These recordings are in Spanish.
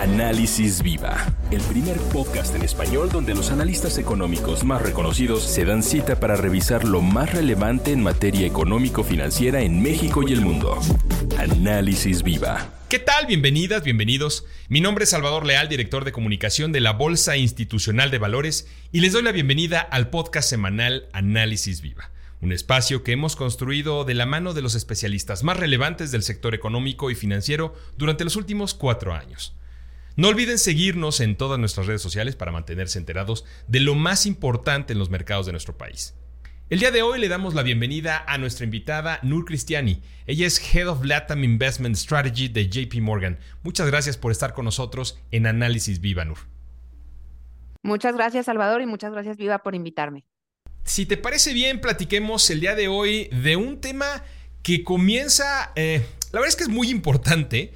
Análisis Viva, el primer podcast en español donde los analistas económicos más reconocidos se dan cita para revisar lo más relevante en materia económico-financiera en México y el mundo. Análisis Viva. ¿Qué tal? Bienvenidas, bienvenidos. Mi nombre es Salvador Leal, director de comunicación de la Bolsa Institucional de Valores, y les doy la bienvenida al podcast semanal Análisis Viva un espacio que hemos construido de la mano de los especialistas más relevantes del sector económico y financiero durante los últimos cuatro años. No olviden seguirnos en todas nuestras redes sociales para mantenerse enterados de lo más importante en los mercados de nuestro país. El día de hoy le damos la bienvenida a nuestra invitada Nur Cristiani. Ella es Head of Latam Investment Strategy de JP Morgan. Muchas gracias por estar con nosotros en Análisis Viva, Nur. Muchas gracias, Salvador, y muchas gracias, Viva, por invitarme. Si te parece bien, platiquemos el día de hoy de un tema que comienza, eh, la verdad es que es muy importante,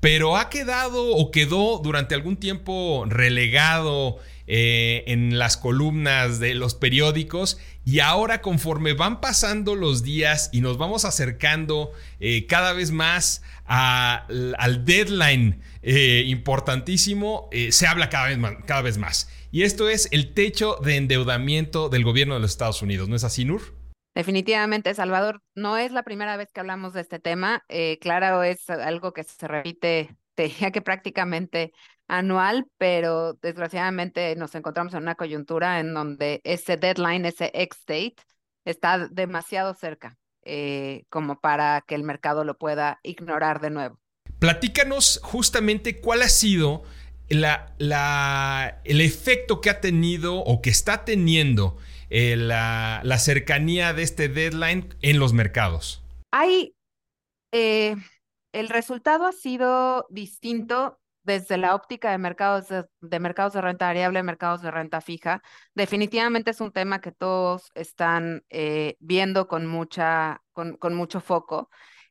pero ha quedado o quedó durante algún tiempo relegado eh, en las columnas de los periódicos y ahora conforme van pasando los días y nos vamos acercando eh, cada vez más al deadline importantísimo, se habla cada vez más. Y esto es el techo de endeudamiento del gobierno de los Estados Unidos. ¿No es así, Nur? Definitivamente, Salvador, no es la primera vez que hablamos de este tema. Eh, claro, es algo que se repite, te que prácticamente anual, pero desgraciadamente nos encontramos en una coyuntura en donde ese deadline, ese ex-date, está demasiado cerca eh, como para que el mercado lo pueda ignorar de nuevo. Platícanos justamente cuál ha sido el efecto que ha tenido o que está teniendo eh, la, cercanía de este deadline en los mercados? Hay, eh, el resultado ha sido distinto desde la óptica de mercados de, mercados de renta variable, mercados de renta fija. Definitivamente es un tema que todos están eh, viendo con, mucha, con, con mucho foco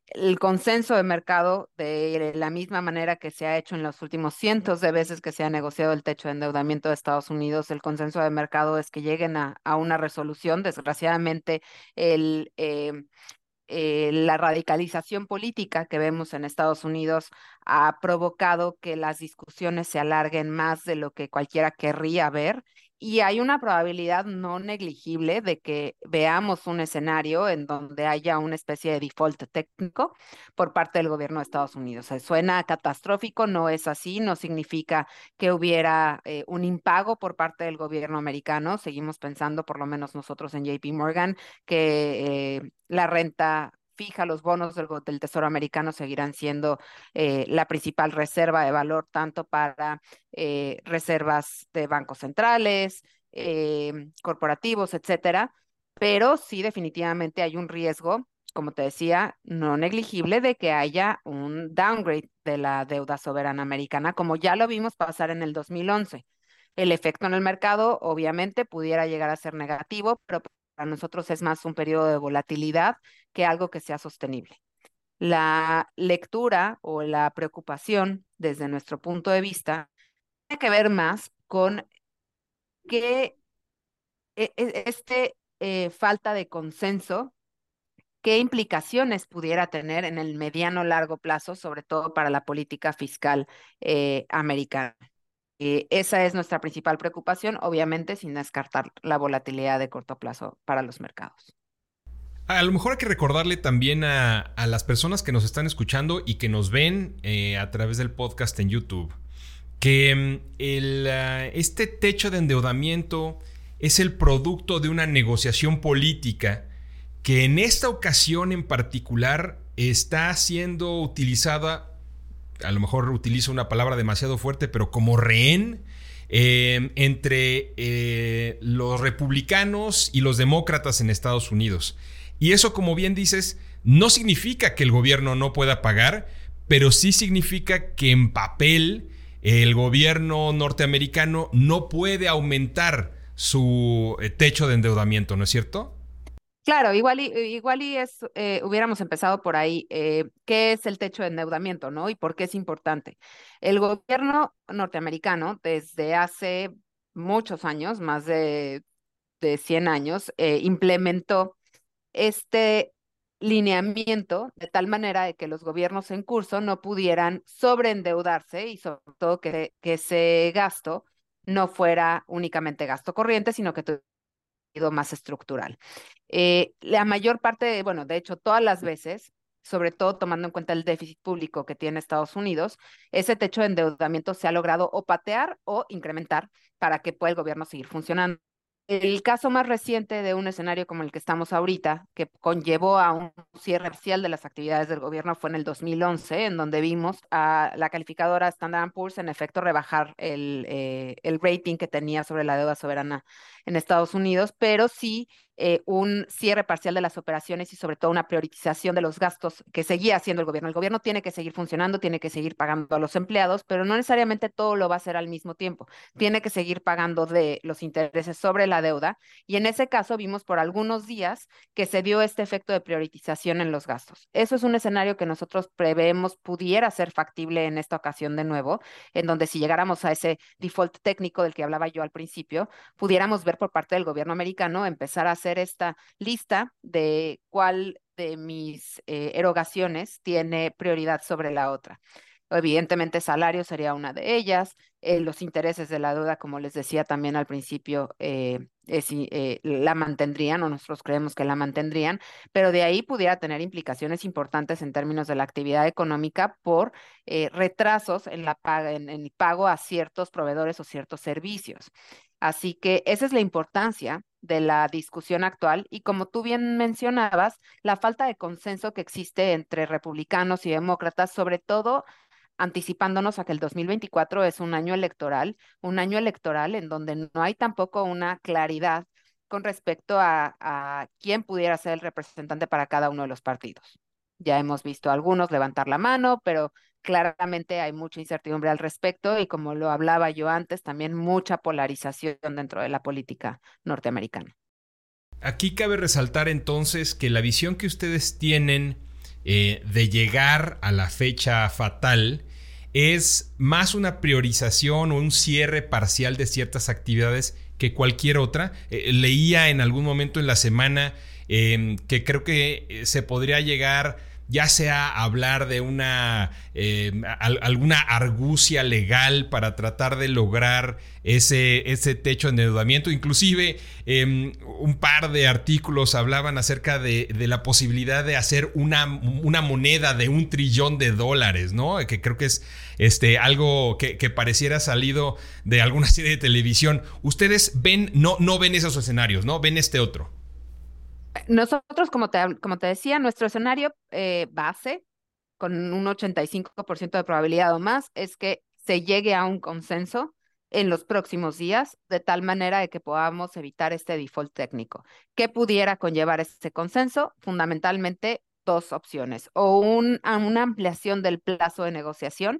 el consenso de mercado de la misma manera que se ha hecho en los últimos cientos de veces que se ha negociado el techo de endeudamiento de Estados Unidos, el consenso de mercado es que lleguen a, una resolución. Desgraciadamente, eh, eh, la radicalización política que vemos en Estados Unidos ha provocado que las discusiones se alarguen más de lo que cualquiera querría ver y hay una probabilidad no negligible de que veamos un escenario en donde haya una especie de default técnico por parte del gobierno de Estados Unidos. suena catastrófico, no es así, no significa que hubiera eh, un impago por parte del gobierno americano. Seguimos pensando, por lo menos nosotros en JP Morgan, que eh, la renta fija, los bonos del, Tesoro americano seguirán siendo eh, la principal reserva de valor, tanto para eh, reservas de bancos centrales, eh, corporativos, etcétera. Pero sí, definitivamente hay un riesgo, como te decía, no negligible de que haya un downgrade de la deuda soberana americana, como ya lo vimos pasar en el 2011. El efecto en el mercado, obviamente, pudiera llegar a ser negativo, pero para nosotros es más un periodo de volatilidad que algo que sea sostenible. La lectura o la preocupación desde nuestro punto de vista tiene que ver más con que e, este eh, falta de consenso, qué implicaciones pudiera tener en el mediano largo plazo, sobre todo para la política fiscal eh, americana. Eh, esa es nuestra principal preocupación, obviamente sin descartar la volatilidad de corto plazo para los mercados. A lo mejor hay que recordarle también a, las personas que nos están escuchando y que nos ven eh, a través del podcast en YouTube que mm, ah, este techo de endeudamiento es el producto de una negociación política que en esta ocasión en particular está siendo utilizada a lo mejor utilizo una palabra demasiado fuerte, pero como rehén eh, entre eh, los republicanos y los demócratas en Estados Unidos. Y eso, como bien dices, no significa que el gobierno no pueda pagar, pero sí significa que en papel el gobierno norteamericano no puede aumentar su eh, techo de endeudamiento, ¿no es cierto? Claro, igual y, igual y es, eh, hubiéramos empezado por ahí, eh, ¿qué es el techo de endeudamiento, no? Y por qué es importante. El gobierno norteamericano, desde hace muchos años, más de, de 100 años, eh, implementó este lineamiento de tal manera de que los gobiernos en curso no pudieran sobreendeudarse y sobre todo que, que ese gasto no fuera únicamente gasto corriente, sino que tuviera más estructural. Eh, la mayor parte, bueno, de hecho, todas las veces, sobre todo tomando en cuenta el déficit público que tiene Estados Unidos, ese techo de endeudamiento se ha logrado o patear o incrementar para que pueda el gobierno seguir funcionando. El caso más reciente de un escenario como el que estamos ahorita, que conllevó a un cierre parcial de las actividades del gobierno, fue en el 2011, en donde vimos a la calificadora Standard Poor's en efecto rebajar el, eh, el rating que tenía sobre la deuda soberana en Estados Unidos, pero sí eh, un cierre parcial de las operaciones y sobre todo una priorización de los gastos que seguía haciendo el gobierno. El gobierno tiene que seguir funcionando, tiene que seguir pagando a los empleados, pero no necesariamente todo lo va a hacer al mismo tiempo. Tiene que seguir pagando de los intereses sobre la deuda y en ese caso vimos por algunos días que se dio este efecto de priorización en los gastos. Eso es un escenario que nosotros prevemos pudiera ser factible en esta ocasión de nuevo, en donde si llegáramos a ese default técnico del que hablaba yo al principio, pudiéramos ver por parte del gobierno americano empezar a hacer esta lista de cuál de mis eh, erogaciones tiene prioridad sobre la otra. Evidentemente, salario sería una de ellas. Eh, los intereses de la deuda, como les decía también al principio, eh, la mantendrían o nosotros creemos que la mantendrían, pero de ahí pudiera tener implicaciones importantes en términos de la actividad económica por retrasos en, la en el pago a ciertos proveedores o ciertos servicios. Así que esa es la importancia de la discusión actual y como tú bien mencionabas, la falta de consenso que existe entre republicanos y demócratas, sobre todo anticipándonos a que el 2024 es un año electoral, un año electoral en donde no hay tampoco una claridad con respecto a, a quién pudiera ser el representante para cada uno de los partidos. Ya hemos visto a algunos levantar la mano, pero claramente hay mucha incertidumbre al respecto y como lo hablaba yo antes, también mucha polarización dentro de la política norteamericana. Aquí cabe resaltar entonces que la visión que ustedes tienen eh, de llegar a la fecha fatal es más una priorización o un cierre parcial de ciertas actividades que cualquier otra. Eh, leía en algún momento en la semana em, que creo que eh, se podría llegar ya sea hablar de una eh, alguna argucia legal para tratar de lograr ese, ese techo de endeudamiento. Inclusive em, un par de artículos hablaban acerca de, la posibilidad de hacer una, una, moneda de un trillón de dólares, ¿no? Que creo que es este, algo que, pareciera salido de alguna serie de televisión. Ustedes ven, no, no ven esos escenarios, ¿no? Ven este otro. Nosotros, como te, como te decía, nuestro escenario eh, base, con un 85% de probabilidad o más, es que se llegue a un consenso en los próximos días, de tal manera de que podamos evitar este default técnico. ¿Qué pudiera conllevar ese consenso? Fundamentalmente dos opciones, o un, una ampliación del plazo de negociación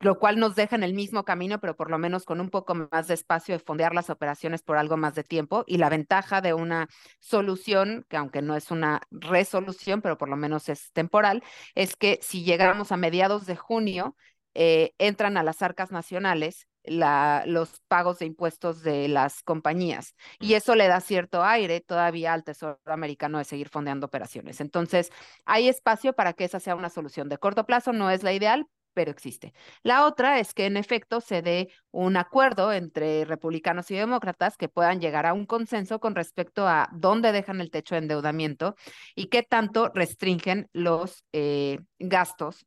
lo cual nos deja en el mismo camino, pero por lo menos con un poco más de espacio de fondear las operaciones por algo más de tiempo. Y la ventaja de una solución, que aunque no es una resolución, pero por lo menos es temporal, es que si llegamos a mediados de junio, eh, entran a las arcas nacionales la, los pagos de impuestos de las compañías. Y eso le da cierto aire todavía al Tesoro americano de seguir fondeando operaciones. Entonces, hay espacio para que esa sea una solución de corto plazo. No es la ideal, pero existe. La otra es que en efecto se dé un acuerdo entre republicanos y demócratas que puedan llegar a un consenso con respecto a dónde dejan el techo de endeudamiento y qué tanto restringen los eh, gastos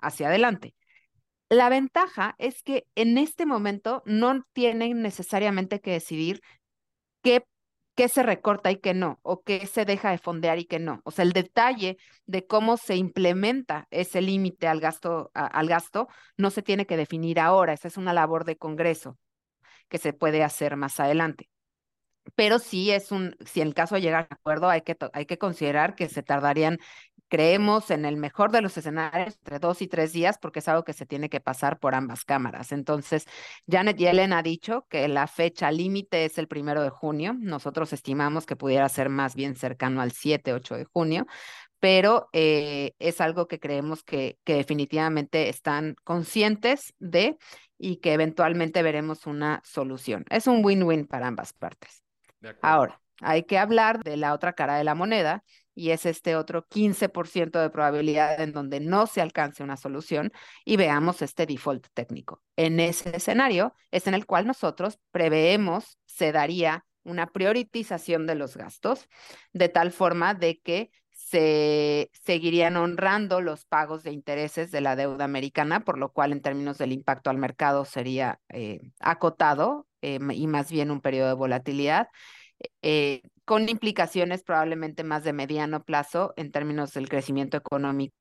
hacia adelante. La ventaja es que en este momento no tienen necesariamente que decidir qué qué se recorta y qué no, o qué se deja de fondear y qué no. O sea, el detalle de cómo se implementa ese límite al gasto, al gasto no se tiene que definir ahora. Esa es una labor de Congreso que se puede hacer más adelante. Pero sí es un, si en el caso de llegar a acuerdo, hay que, hay que considerar que se tardarían creemos en el mejor de los escenarios, entre dos y tres días, porque es algo que se tiene que pasar por ambas cámaras. Entonces, Janet Yellen ha dicho que la fecha límite es el primero de junio. Nosotros estimamos que pudiera ser más bien cercano al 7, 8 de junio, pero eh, es algo que creemos que, que definitivamente están conscientes de y que eventualmente veremos una solución. Es un win-win para ambas partes. Ahora, hay que hablar de la otra cara de la moneda, y es este otro 15% de probabilidad en donde no se alcance una solución y veamos este default técnico. En ese escenario es en el cual nosotros preveemos se daría una prioritización de los gastos de tal forma de que se seguirían honrando los pagos de intereses de la deuda americana, por lo cual en términos del impacto al mercado sería eh, acotado eh, y más bien un periodo de volatilidad, eh, con implicaciones probablemente más de mediano plazo en términos del crecimiento económico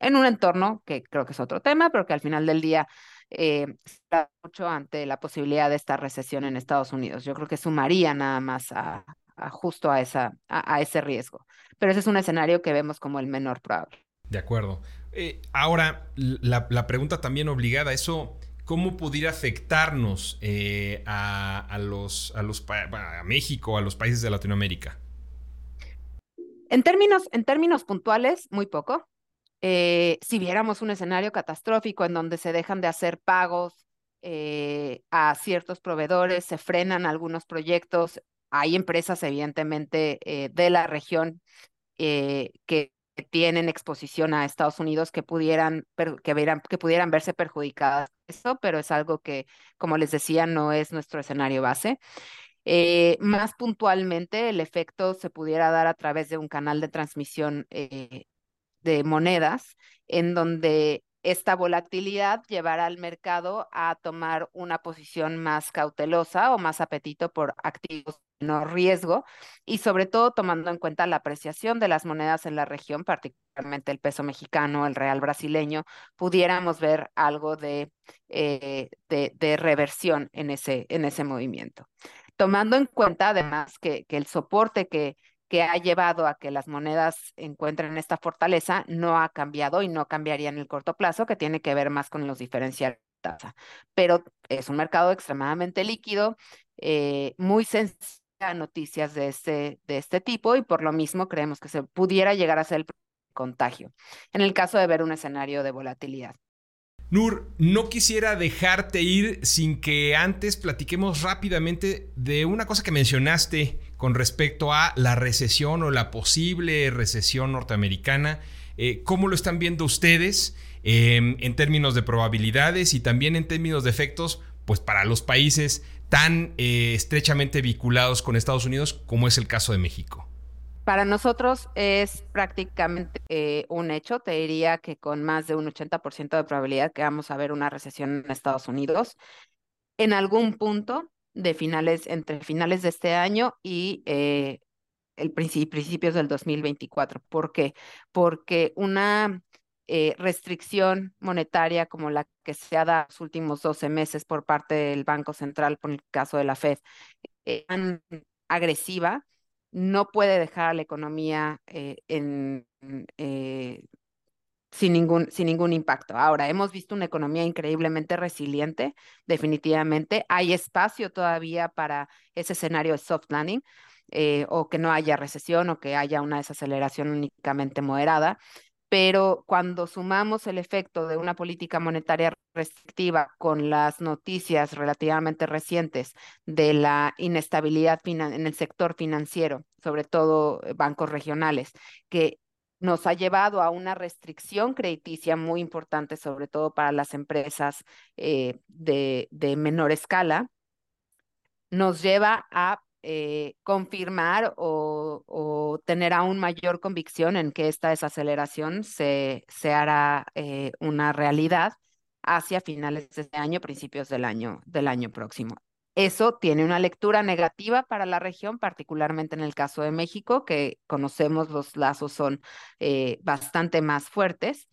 en un entorno que creo que es otro tema, pero que al final del día está mucho ante la posibilidad de esta recesión en Estados Unidos. Yo creo que sumaría nada más a, justo a, esa, a, ese riesgo. Pero ese es un escenario que vemos como el menor probable. De acuerdo. Eh, ahora, la, pregunta también obligada, eso, ¿cómo pudiera afectarnos eh, a, los, a, los, a México, a los países de Latinoamérica? En términos, en términos puntuales, muy poco. Eh, si viéramos un escenario catastrófico en donde se dejan de hacer pagos a ciertos proveedores, se frenan algunos proyectos, hay empresas, evidentemente, eh, de la región eh, tienen exposición a Estados Unidos que pudieran, que, que pudieran verse perjudicadas. Eso, pero es algo que, como les decía, no es nuestro escenario base. Eh, más puntualmente, el efecto se pudiera dar a través de un canal de transmisión de monedas, en donde esta volatilidad llevará al mercado a tomar una posición más cautelosa o más apetito por activos de no riesgo y sobre todo tomando en cuenta la apreciación de las monedas en la región, particularmente el peso mexicano, el real brasileño, pudiéramos ver algo de, eh, de, reversión en ese, en ese movimiento. Tomando en cuenta además que, que el soporte que que ha llevado a que las monedas encuentren esta fortaleza no ha cambiado y no cambiaría en el corto plazo, que tiene que ver más con los diferenciales de tasa. Pero es un mercado extremadamente líquido, eh, muy sensible a noticias de este, de este tipo y por lo mismo creemos que se pudiera llegar a ser el contagio en el caso de ver un escenario de volatilidad. Nur, no quisiera dejarte ir sin que antes platiquemos rápidamente de una cosa que mencionaste con respecto a la recesión o la posible recesión norteamericana. Eh, ¿Cómo lo están viendo ustedes em, en términos de probabilidades y también en términos de efectos pues para los países tan eh, estrechamente vinculados con Estados Unidos como es el caso de México? Para nosotros es prácticamente eh, un hecho, te diría que con más de un 80% de probabilidad que vamos a ver una recesión en Estados Unidos en algún punto de finales, entre finales de este año y eh, el principios del 2024. ¿Por qué? Porque una eh, restricción monetaria como la que se ha dado los últimos 12 meses por parte del Banco Central, por el caso de la Fed, tan agresiva, no puede dejar a la economía eh, en, eh, sin, ningún, sin ningún impacto. Ahora, hemos visto una economía increíblemente resiliente, definitivamente. Hay espacio todavía para ese escenario de soft landing. Eh, o que no haya recesión o que haya una desaceleración únicamente moderada pero cuando sumamos el efecto de una política monetaria restrictiva con las noticias relativamente recientes de la inestabilidad en el sector financiero, sobre todo eh, bancos regionales, que nos ha llevado a una restricción crediticia muy importante, sobre todo para las empresas eh, de, de menor escala, nos lleva a eh, confirmar o, tener aún mayor convicción en que esta desaceleración se, se hará eh, una realidad hacia finales de este año, principios del año, del año próximo. Eso tiene una lectura negativa para la región, particularmente en el caso de México, que conocemos los lazos son eh, bastante más fuertes,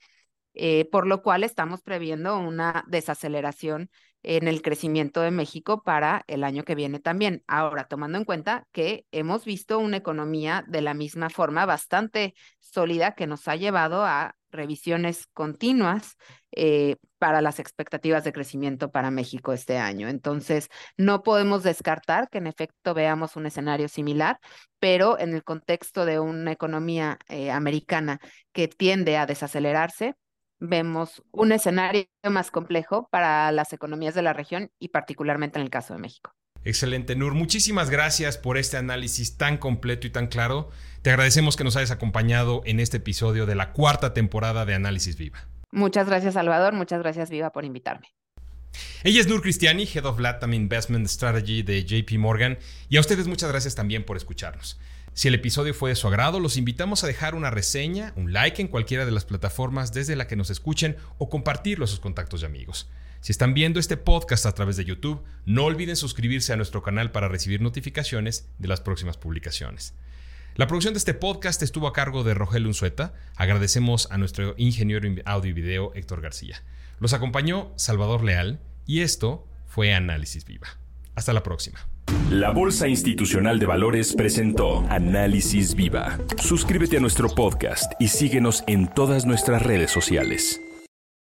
por lo cual estamos previendo una desaceleración en el crecimiento de México para el año que viene también. Ahora, tomando en cuenta que hemos visto una economía de la misma forma bastante sólida que nos ha llevado a revisiones continuas eh, para las expectativas de crecimiento para México este año. Entonces, no podemos descartar que en efecto veamos un escenario similar, pero en el contexto de una economía eh, americana que tiende a desacelerarse, vemos un escenario más complejo para las economías de la región y particularmente en el caso de México. Excelente, Nur. Muchísimas gracias por este análisis tan completo y tan claro. Te agradecemos que nos hayas acompañado en este episodio de la cuarta temporada de Análisis Viva. Muchas gracias, Salvador. Muchas gracias, Viva, por invitarme. Ella es Nur Cristiani, Head of Latam Investment Strategy de JP Morgan, y a ustedes muchas gracias también por escucharnos. Si el episodio fue de su agrado, los invitamos a dejar una reseña, un like en cualquiera de las plataformas desde la que nos escuchen o compartirlo a sus contactos y amigos. Si están viendo este podcast a través de YouTube, no olviden suscribirse a nuestro canal para recibir notificaciones de las próximas publicaciones. La producción de este podcast estuvo a cargo de Rogelio Unzueta. Agradecemos a nuestro ingeniero en audio y video Héctor García. Los acompañó Salvador Leal y esto fue Análisis Viva. Hasta la próxima. La Bolsa Institucional de Valores presentó Análisis Viva. Suscríbete a nuestro podcast y síguenos en todas nuestras redes sociales.